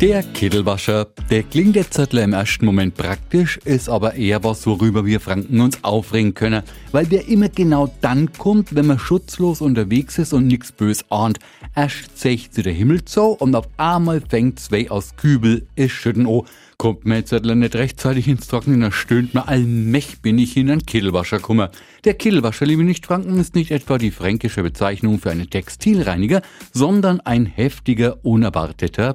Der Kittelwascher, der klingt jetzt im ersten Moment praktisch, ist aber eher was, worüber wir Franken uns aufregen können, weil der immer genau dann kommt, wenn man schutzlos unterwegs ist und nichts bös ahnt. Erst zeigt der Himmel zu und auf einmal fängt zwei aus Kübel, ist schütten oh. Kommt mir jetzt nicht rechtzeitig ins Trocknen, dann stöhnt mir allmächt bin ich in einen Kittelwascher kummer. Der Kittelwascher, liebe Nichtfranken, ist nicht etwa die fränkische Bezeichnung für einen Textilreiniger, sondern ein heftiger, unerwarteter